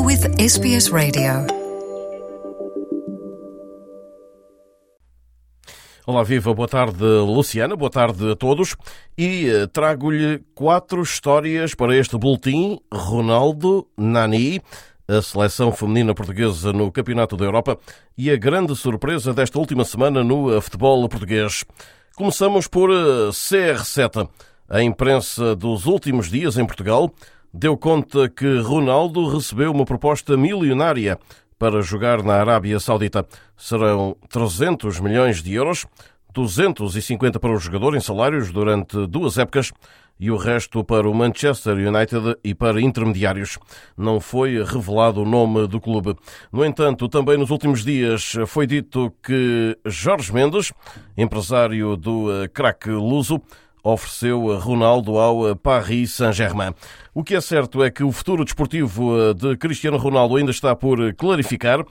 You're with SBS Radio. Olá, viva, boa tarde, Luciana, boa tarde a todos. E eh, trago-lhe quatro histórias para este boletim. Ronaldo, Nani, a seleção feminina portuguesa no Campeonato da Europa e a grande surpresa desta última semana no eh, futebol português. Começamos por eh, CR7. A imprensa dos últimos dias em Portugal deu conta que Ronaldo recebeu uma proposta milionária para jogar na Arábia Saudita. Serão 300 milhões de euros, 250 para o jogador em salários durante duas épocas e o resto para o Manchester United e para intermediários. Não foi revelado o nome do clube. No entanto, também nos últimos dias foi dito que Jorge Mendes, empresário do eh, craque luso, ofereceu Ronaldo ao Paris Saint-Germain. O que é certo é que o futuro desportivo de Cristiano Ronaldo ainda está por clarificar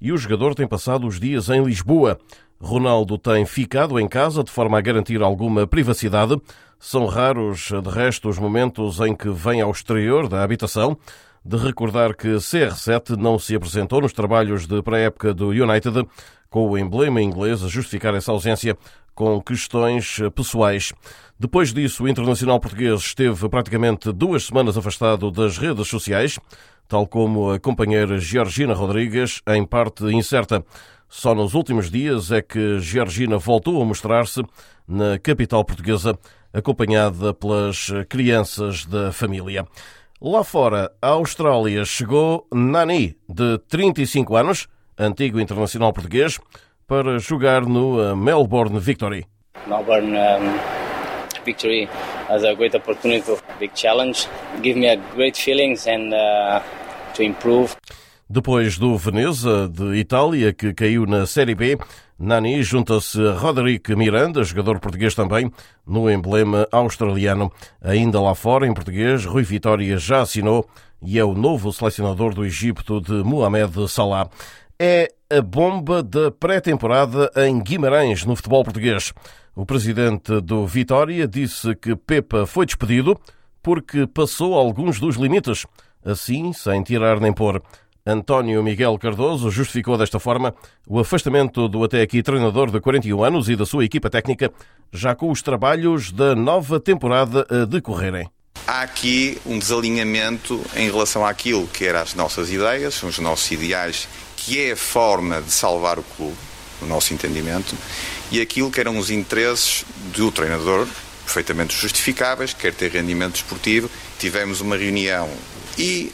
e o jogador tem passado os dias em Lisboa. Ronaldo tem ficado em casa de forma a garantir alguma privacidade. São raros, de resto, os momentos em que vem ao exterior da habitação. De recordar que CR7 não se apresentou nos trabalhos de pré-época do United, com o emblema inglês a justificar essa ausência com questões pessoais. Depois disso, o internacional português esteve praticamente duas semanas afastado das redes sociais, tal como a companheira Georgina Rodrigues, em parte incerta. Só nos últimos dias é que Georgina voltou a mostrar-se na capital portuguesa, acompanhada pelas crianças da família. Lá fora, a Austrália chegou Nani, de 35 anos, antigo internacional português, para jogar no uh, Melbourne Victory. Melbourne um, Victory as a great opportunity, big challenge, give me a great feelings and uh, to improve. Depois do Veneza, de Itália, que caiu na Série B, Nani junta-se a Roderick Miranda, jogador português também, no emblema australiano. Ainda lá fora, em português, Rui Vitória já assinou e é o novo selecionador do Egito de Mohamed Salah. É a bomba da pré-temporada em Guimarães, no futebol português. O presidente do Vitória disse que Pepa foi despedido porque passou alguns dos limites, assim sem tirar nem pôr. António Miguel Cardoso justificou desta forma o afastamento do até aqui treinador de 41 anos e da sua equipa técnica, já com os trabalhos da nova temporada a decorrerem. Há aqui um desalinhamento em relação àquilo que eram as nossas ideias, os nossos ideais, que é a forma de salvar o clube, no nosso entendimento, e aquilo que eram os interesses do treinador, perfeitamente justificáveis, quer ter rendimento esportivo. Tivemos uma reunião e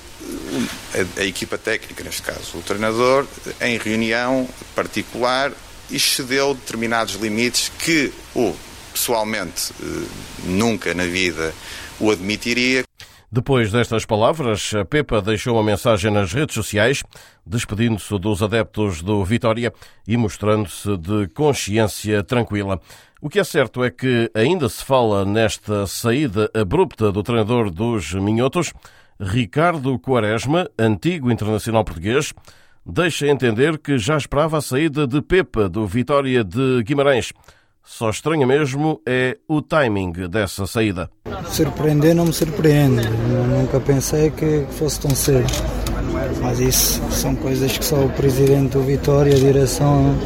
a, a, equipa técnica, neste caso o treinador, em reunião particular, excedeu determinados limites que o pessoalmente eh, nunca na vida o admitiria. Depois destas palavras, Pepa deixou uma mensagem nas redes sociais, despedindo-se dos adeptos do Vitória e mostrando-se de consciência tranquila. O que é certo é que ainda se fala nesta saída abrupta do treinador dos Minhotos, Ricardo Quaresma, antigo internacional português, deixa entender que já esperava a saída de Pepa do Vitória de Guimarães. Só estranha mesmo é o timing dessa saída. Surpreender não me surpreende. nunca pensei que fosse tão cedo. Mas isso são coisas que só o presidente do Vitória, a direção,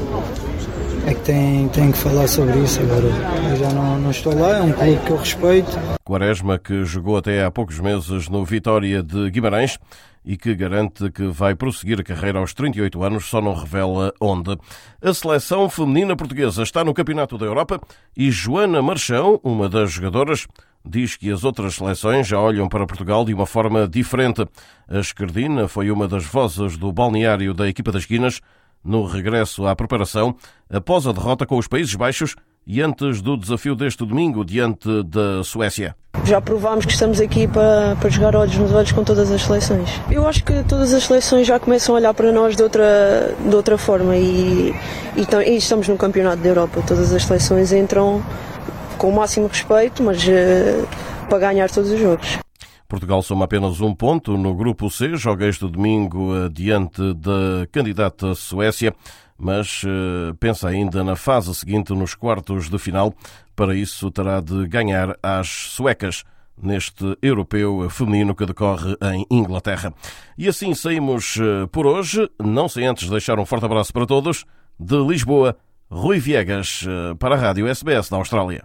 é que tem, tem que falar sobre isso agora. Eu já não, não estou lá, é um clube que eu respeito. Quaresma, que jogou até há poucos meses no Vitória de Guimarães e que garante que vai prosseguir a carreira aos 38 anos, só não revela onde. A seleção feminina portuguesa está no Campeonato da Europa e Joana Marchão, uma das jogadoras, diz que as outras seleções já olham para Portugal de uma forma diferente. A esquerdina foi uma das vozes do balneário da equipa das Guinas no regresso à preparação após a derrota com os Países Baixos e antes do desafio deste domingo diante da Suécia. Já provámos que estamos aqui para, para jogar olhos nos olhos com todas as seleções. Eu acho que todas as seleções já começam a olhar para nós de outra, de outra forma e, e, e estamos no Campeonato da Europa. Todas as seleções entram com o máximo respeito, mas uh, para ganhar todos os jogos. Portugal soma apenas um ponto no grupo C, joga este domingo eh, diante da candidata Suécia, mas uh, pensa ainda na fase seguinte, nos quartos de final. Para isso, terá de ganhar às suecas. neste europeu feminino que decorre em Inglaterra. E assim saímos eh, por hoje, não sem antes deixar um forte abraço para todos, de Lisboa, Rui Viegas, eh, para a Rádio SBS da Austrália.